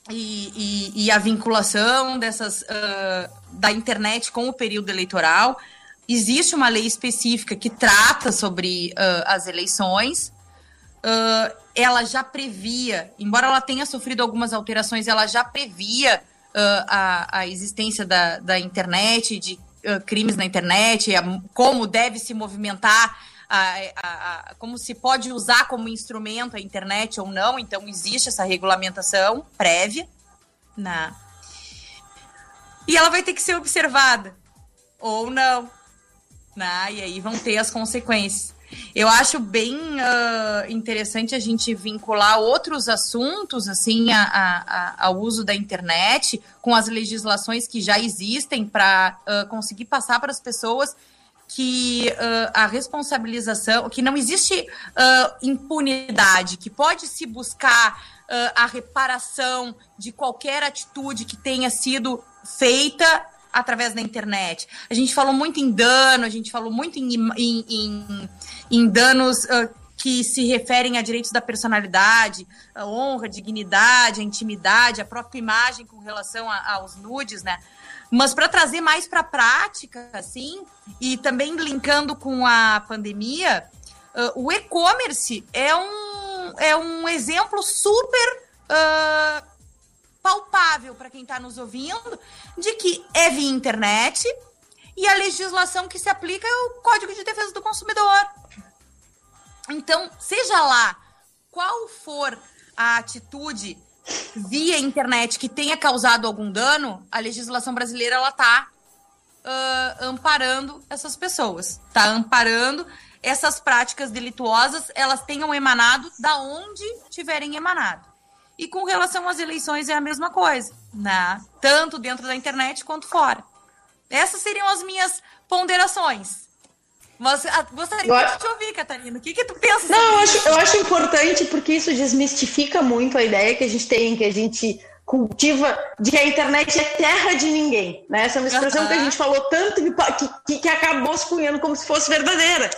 e, e- e a vinculação dessas, ah, da internet com o período eleitoral. Existe uma lei específica que trata sobre uh, as eleições. Uh, ela já previa, embora ela tenha sofrido algumas alterações, ela já previa uh, a, a existência da, da internet, de crimes na internet, a, como deve se movimentar a, como se pode usar como instrumento a internet ou não. Então, existe essa regulamentação prévia. Né? E ela vai ter que ser observada ou não. Né? E aí vão ter as consequências. Eu acho bem uh, interessante a gente vincular outros assuntos, assim, a, a, ao uso da internet, com as legislações que já existem para uh, conseguir passar para as pessoas que uh, a responsabilização, que não existe impunidade, que pode se buscar a reparação de qualquer atitude que tenha sido feita através da internet. A gente falou muito em dano, a gente falou muito em, em, em, em danos que se referem a direitos da personalidade, a honra, a dignidade, a intimidade, a própria imagem com relação a, aos nudes, né? Mas para trazer mais para a prática, assim, e também linkando com a pandemia, uh, o e-commerce é um, é um exemplo super uh, palpável para quem está nos ouvindo de que é via internet e a legislação que se aplica é o Código de Defesa do Consumidor. Então, seja lá qual for a atitude via internet que tenha causado algum dano, a legislação brasileira ela está uh, amparando essas pessoas, está amparando essas práticas delituosas, elas tenham emanado da onde tiverem emanado. E com relação às eleições é a mesma coisa, né? Tanto dentro da internet quanto fora. Essas seriam as minhas ponderações. Mas ah, gostaria Eu de te ouvir, Catarina. O que, que tu pensa Não, eu acho, eu acho importante porque isso desmistifica muito a ideia que a gente tem, que a gente cultiva de que a internet é terra de ninguém. Né? Essa é uma expressão que a gente falou tanto que, que, acabou se cunhando como se fosse verdadeira.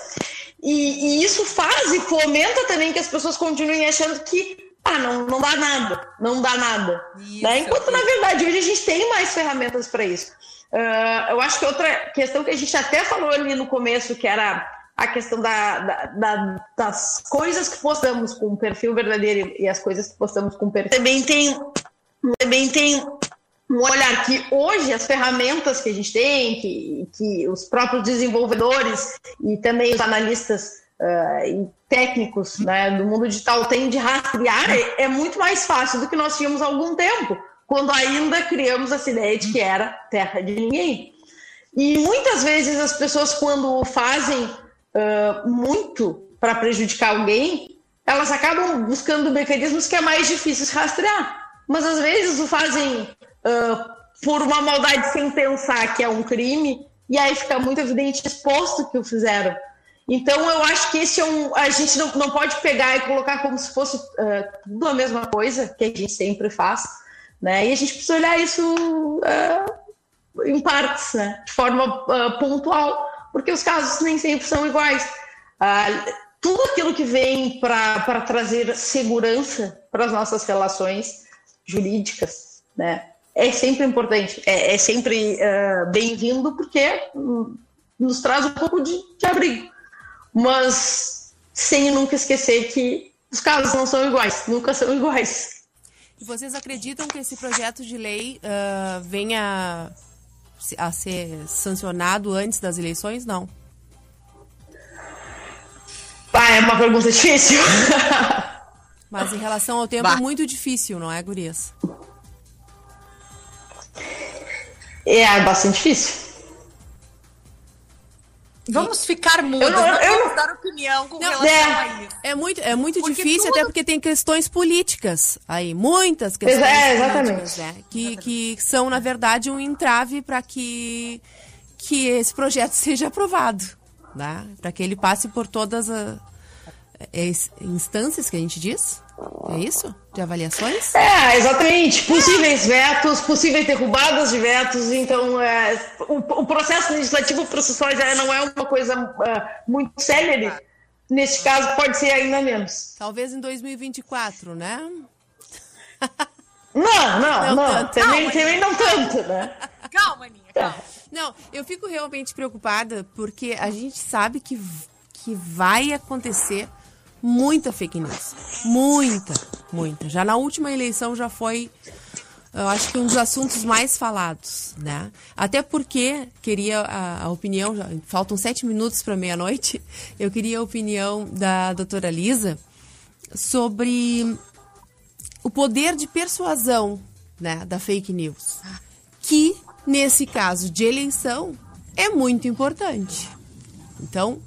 E, e isso faz e fomenta também que as pessoas continuem achando que ah, não, não dá nada, não dá nada. né? Enquanto, na verdade, hoje a gente tem mais ferramentas para isso. Uh, eu acho que outra questão que a gente até falou ali no começo, que era a questão da, da, da, das coisas que postamos com perfil verdadeiro e as coisas que postamos com perfil. Também tem, também tem um olhar que hoje as ferramentas que a gente tem, que, que os próprios desenvolvedores e também os analistas uh, e técnicos né, do mundo digital têm de rastrear, é, é muito mais fácil do que nós tínhamos há algum tempo quando ainda criamos essa ideia de que era terra de ninguém. E muitas vezes as pessoas, quando fazem uh, muito para prejudicar alguém, elas acabam buscando mecanismos que é mais difícil rastrear. Mas às vezes o fazem uh, por uma maldade sem pensar que é um crime, e aí fica muito evidente exposto que o fizeram. Então eu acho que esse é um. A gente não, não pode pegar e colocar como se fosse uh, tudo a mesma coisa, que a gente sempre faz né? E a gente precisa olhar isso uh, em partes, né? de forma uh, pontual, porque os casos nem sempre são iguais. Tudo aquilo que vem para trazer segurança para as nossas relações jurídicas né? é sempre importante, é, é sempre bem-vindo, porque hum, nos traz um pouco de, de abrigo. Mas sem nunca esquecer que os casos não são iguais, nunca são iguais. E vocês acreditam que esse projeto de lei uh, venha a ser sancionado antes das eleições? Não. Ah, é uma pergunta difícil. Mas em relação ao tempo, Bah. é muito difícil, não é, Gurias? É bastante difícil. Vamos ficar mudas, Eu não- eu dar opinião com Não, relação é. a isso. É muito, é muito Porque difícil, tudo- até porque tem questões políticas aí, muitas questões É, exatamente. políticas, né? Que, que são, na verdade, um entrave para que, que esse projeto seja aprovado, né? Para que ele passe por todas as as instâncias que a gente diz. É isso? De avaliações? É, exatamente. Possíveis vetos, possíveis derrubadas de vetos. Então, é, o, o processo legislativo processual já não é uma coisa é, muito célere. Neste caso, pode ser ainda menos. Talvez em 2024, né? Não, não, Não não. Também, Não, também não tanto, né? Calma, Aninha, Não, eu fico realmente preocupada porque a gente sabe que, que vai acontecer muita fake news. Muita, muita. Já na última eleição já foi, eu acho que um dos assuntos mais falados, né? Até porque queria a, a opinião, já, faltam sete minutos para meia-noite, eu queria a opinião da doutora Lisa sobre o poder de persuasão né, da fake news. Que, nesse caso de eleição, é muito importante. Então,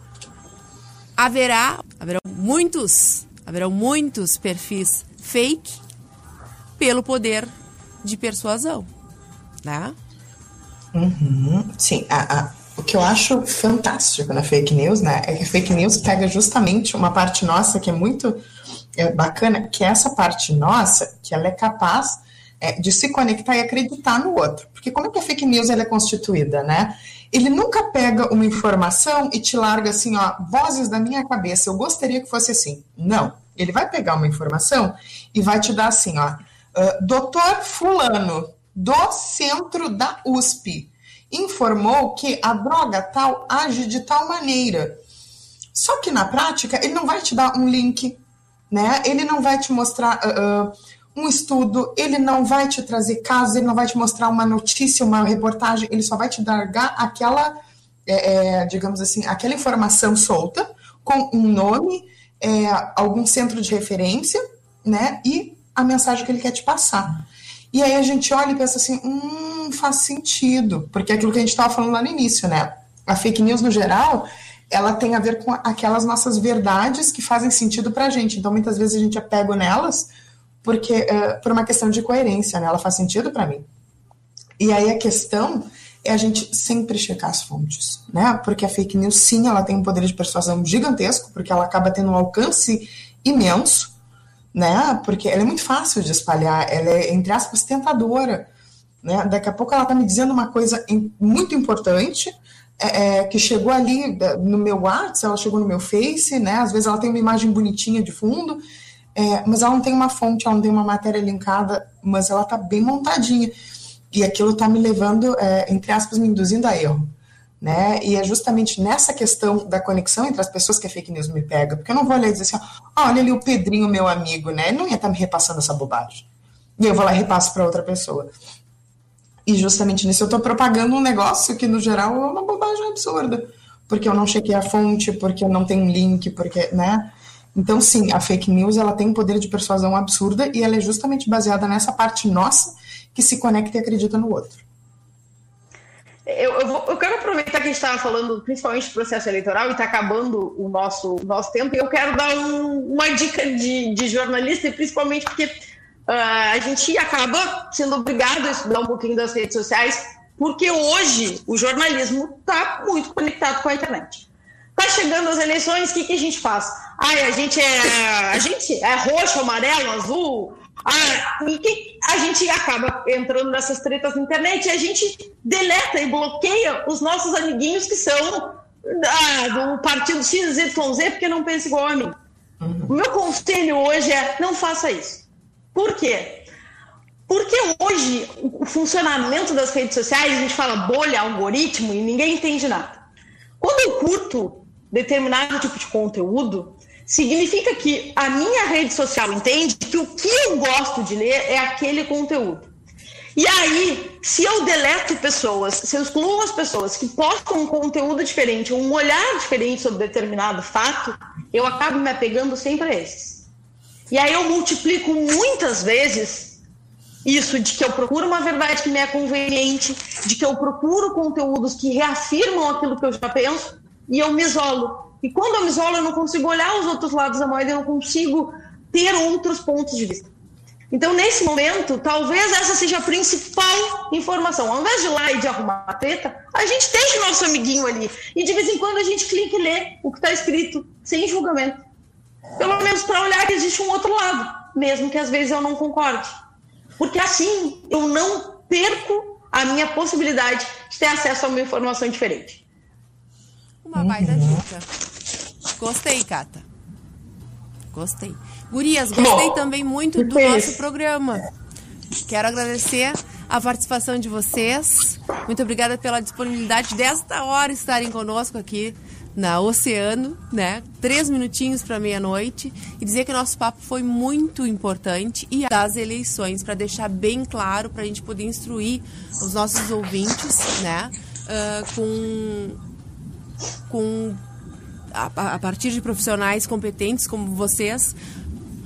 haverá, haverão muitos, haverão muitos perfis fake pelo poder de persuasão, né? Uhum, Sim, a- a- o que eu acho fantástico na fake news, né, é que a fake news pega justamente uma parte nossa que é muito é, bacana, que é essa parte nossa, que ela é capaz de se conectar e acreditar no outro. Porque como é que a fake news é constituída, né? Ele nunca pega uma informação e te larga assim, ó, vozes da minha cabeça, eu gostaria que fosse assim. Não. Ele vai pegar uma informação e vai te dar assim, ó, ah, doutor fulano, do centro da USP, informou que a droga tal age de tal maneira. Só que na prática, ele não vai te dar um link, né? Ele não vai te mostrar ah, ah, um estudo, ele não vai te trazer casos, ele não vai te mostrar uma notícia, uma reportagem, ele só vai te largar aquela, é, é, digamos assim, aquela informação solta, com um nome, é, algum centro de referência, né? E a mensagem que ele quer te passar. E aí a gente olha e pensa assim, hum, faz sentido, porque é aquilo que a gente estava falando lá no início, né? A fake news, no geral, ela tem a ver com aquelas nossas verdades que fazem sentido pra gente. Então, muitas vezes a gente é pego nelas porque eh, por uma questão de coerência, né? Ela faz sentido para mim. E aí a questão é a gente sempre checar as fontes, né? Porque a fake news, sim, ela tem um poder de persuasão gigantesco, porque ela acaba tendo um alcance imenso, né? Porque ela é muito fácil de espalhar, ela é, entre aspas, tentadora, né? Daqui a pouco ela tá me dizendo uma coisa muito importante, é, é, que chegou ali da- no meu WhatsApp, ela chegou no meu Face, né? Às vezes ela tem uma imagem bonitinha de fundo, é, mas ela não tem uma fonte, ela não tem uma matéria linkada, mas ela tá bem montadinha. E aquilo tá me levando, é, entre aspas, me induzindo a erro. Né? E é justamente nessa questão da conexão entre as pessoas que a fake news me pega, porque eu não vou olhar e dizer assim, ó, olha ali o Pedrinho, meu amigo, né? Ele não ia estar me repassando essa bobagem. E eu vou lá e repasso para outra pessoa. E justamente nisso eu estou propagando um negócio que, no geral, é uma bobagem absurda. Porque eu não chequei a fonte, porque eu não tenho um link, porque, né? Então, sim, a fake news ela tem um poder de persuasão absurda e ela é justamente baseada nessa parte nossa que se conecta e acredita no outro. Eu, eu, vou- eu quero aproveitar que a gente estava falando principalmente do processo eleitoral e está acabando o nosso, nosso tempo, e eu quero dar um- uma dica de, de jornalista, e principalmente porque ah, a gente acaba sendo obrigado a estudar um pouquinho das redes sociais, porque hoje o jornalismo está muito conectado com a internet. Tá chegando as eleições, o que, que a gente faz? Ai, a gente é. A gente é roxo, amarelo, azul. Ah, e que a gente acaba entrando nessas tretas na internet e a gente deleta e bloqueia os nossos amiguinhos que são ah, do partido XYZ porque não pensa igual a mim. O meu conselho hoje é não faça isso. Por quê? Porque hoje o funcionamento das redes sociais, a gente fala bolha, algoritmo e ninguém entende nada. Quando eu curto determinado tipo de conteúdo, significa que a minha rede social entende que o que eu gosto de ler é aquele conteúdo. E aí, se eu deleto pessoas, se eu excluo as pessoas que postam um conteúdo diferente, um olhar diferente sobre determinado fato, eu acabo me apegando sempre a esses. E aí eu multiplico muitas vezes isso de que eu procuro uma verdade que me é conveniente, de que eu procuro conteúdos que reafirmam aquilo que eu já penso e eu me isolo. E quando eu me isolo, eu não consigo olhar os outros lados da moeda, eu não consigo ter outros pontos de vista. Então, nesse momento, talvez essa seja a principal informação. Ao invés de ir lá e de arrumar a treta, a gente deixa o nosso amiguinho ali. E de vez em quando a gente clica e lê o que está escrito, sem julgamento. Pelo menos para olhar que existe um outro lado, mesmo que às vezes eu não concorde. Porque assim eu não perco a minha possibilidade de ter acesso a uma informação diferente. Uma baita dica. Gostei, Cata. Gostei. Gurias, gostei também muito do nosso programa. Quero agradecer a participação de vocês. Muito obrigada pela disponibilidade desta hora estarem conosco aqui na Oceano, né? Três minutinhos para meia-noite e dizer que o nosso papo foi muito importante e das eleições para deixar bem claro para a gente poder instruir os nossos ouvintes, né? ah, com com a, a partir de profissionais competentes como vocês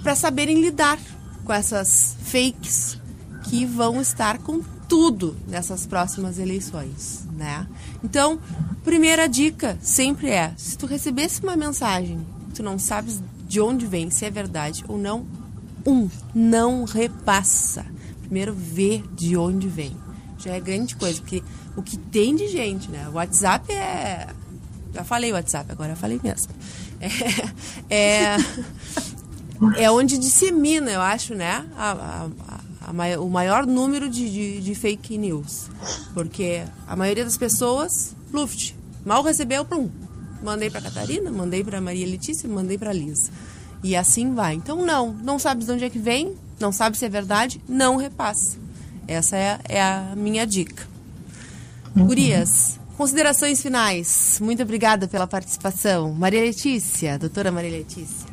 para saberem lidar com essas fakes que vão estar com tudo nessas próximas eleições, né? Então, primeira dica sempre é, se tu recebesse uma mensagem, tu não sabes de onde vem, se é verdade ou não, um, não repassa. Primeiro vê de onde vem. Já é grande coisa, porque o que tem de gente, né? O WhatsApp é já falei WhatsApp, agora eu falei mesmo. É, é, é onde dissemina, eu acho, né? A, a- a o maior número de, de, de fake news. Porque a maioria das pessoas, Luft, mal recebeu, plum. Mandei pra Catarina, mandei pra Maria Letícia, mandei pra Liz. E assim vai. Então, não, não sabe de onde é que vem, não sabe se é verdade, não repasse. Essa é, é a minha dica. Gurias, considerações finais. Muito obrigada pela participação. Maria Letícia, doutora Maria Letícia.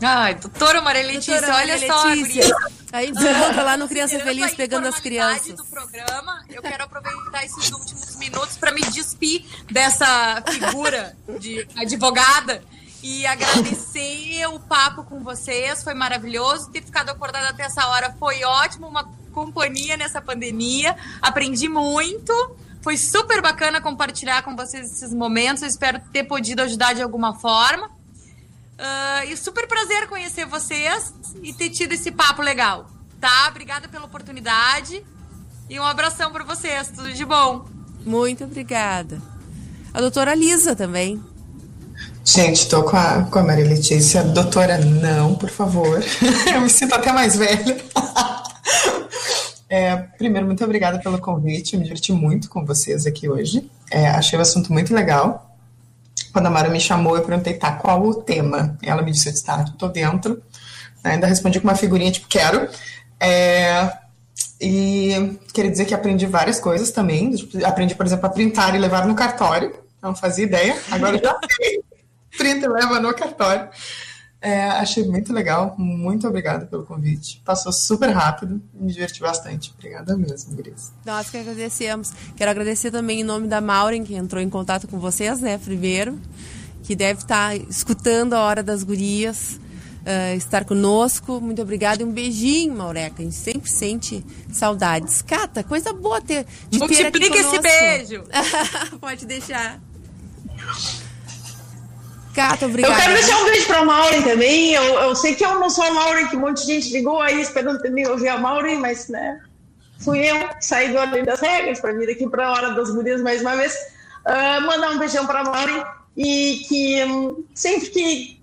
Ai, doutora Maria Letícia, Doutora olha Maria só, Letícia. guria. A gente se encontra lá no Criança Feliz a pegando as crianças. do programa, eu quero aproveitar esses últimos minutos para me despir dessa figura de advogada e agradecer o papo com vocês. Foi maravilhoso. Ter ficado acordada até essa hora foi ótimo. Uma companhia nessa pandemia. Aprendi muito. Foi super bacana compartilhar com vocês esses momentos. Eu espero ter podido ajudar de alguma forma. Ah, e super prazer conhecer vocês e ter tido esse papo legal, tá? Obrigada pela oportunidade e um abração para vocês. Tudo de bom. Muito obrigada. A doutora Lisa também. Gente, tô com a, com a Maria Letícia. Doutora, não, por favor. Eu me sinto até mais velha. É, primeiro, muito obrigada pelo convite. Me diverti muito com vocês aqui hoje. É, achei o assunto muito legal. Quando a Mara me chamou, eu perguntei, tá, qual o tema? Ela me disse, tá, tô dentro. Ainda respondi com uma figurinha, tipo, quero. É, e queria dizer que aprendi várias coisas também. Tipo, Aprendi, por exemplo, a printar e levar no cartório. Não fazia ideia. Agora já sei. Printa e leva no cartório. É, achei muito legal. Muito obrigada pelo convite. Passou super rápido. Me diverti bastante. Obrigada mesmo, Gris. Nós que agradecemos. Quero agradecer também em nome da Maureen, que entrou em contato com vocês, né, primeiro, que deve estar escutando a Hora das Gurias, ah, estar conosco. Muito obrigada e um beijinho, Maureca. A gente sempre sente saudades. Cata, coisa boa ter, de ter aqui Multiplica esse conosco. beijo. Pode deixar. Cata, obrigada. Eu quero deixar um beijo pra Maureen também. Eu, eu sei que eu não sou a Maureen, que um monte de gente ligou aí esperando também ouvir a Maureen, mas né, fui eu que saí do Além das Regras para vir aqui para a Hora das Gurias mais uma vez. Ah, mandar um beijão para a Maureen e que hum, sempre que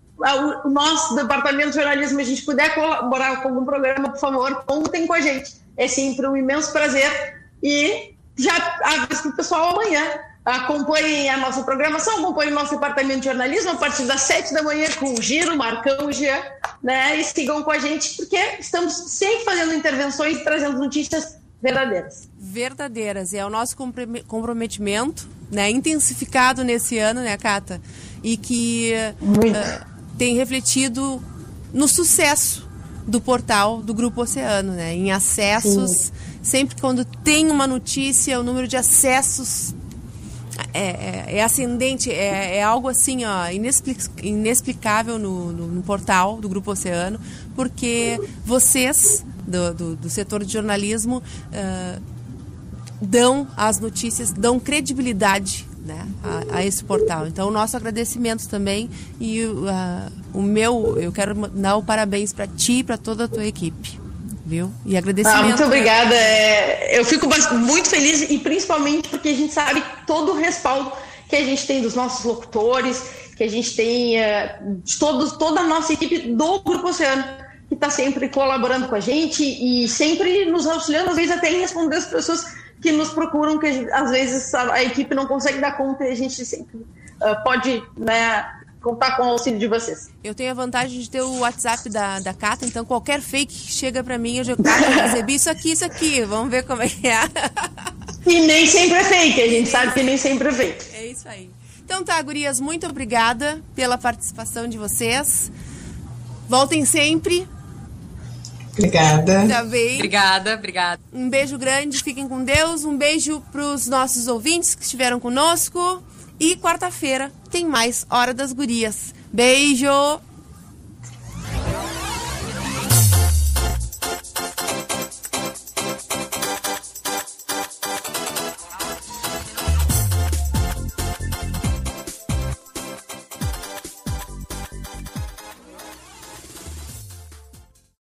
o nosso departamento de jornalismo a gente puder colaborar com algum programa, por favor, contem com a gente. É sempre um imenso prazer e já aviso para o pessoal amanhã. Acompanhem a nossa programação, acompanhem o nosso departamento de jornalismo a partir das sete da manhã com o Giro, Marcão Jean, né? E sigam com a gente, porque estamos sempre fazendo intervenções e trazendo notícias verdadeiras. verdadeiras. E é o nosso comprometimento, né, intensificado nesse ano, né, Cata? E que ah, tem refletido no sucesso do portal do Grupo Oceano, né? Em acessos, sempre quando tem uma notícia, o número de acessos é, é, é ascendente, é, é algo assim, ó, inexplic- inexplicável no, no- no portal do Grupo Oceano, porque vocês, do, do- do setor de jornalismo, ah, dão as notícias, dão credibilidade né, a, a esse portal. Então, o nosso agradecimento também e ah, o meu, eu quero dar o parabéns para ti e para toda a tua equipe, viu? E agradecimento. Ah, muito né? obrigada. É, eu fico muito feliz e principalmente porque a gente sabe todo o respaldo que a gente tem dos nossos locutores, que a gente tem é, de todos, toda a nossa equipe do Grupo Oceano, que está sempre colaborando com a gente e sempre nos auxiliando, às vezes até em responder as pessoas que nos procuram, que às vezes a, a equipe não consegue dar conta e a gente sempre ah, pode né, contar com o auxílio de vocês. Eu tenho a vantagem de ter o WhatsApp da, da Cata, então qualquer fake que chega pra mim, eu já Cata, recebi isso aqui, isso aqui, vamos ver como é que é. E nem sempre é fake, a gente sabe que nem sempre é fake. É isso aí. Então tá, gurias, muito obrigada pela participação de vocês. Voltem sempre, Obrigada. tá bem? Obrigada, obrigada. Um beijo grande, fiquem com Deus. Um beijo pros nossos ouvintes que estiveram conosco. E quarta-feira tem mais Hora das Gurias. Beijo!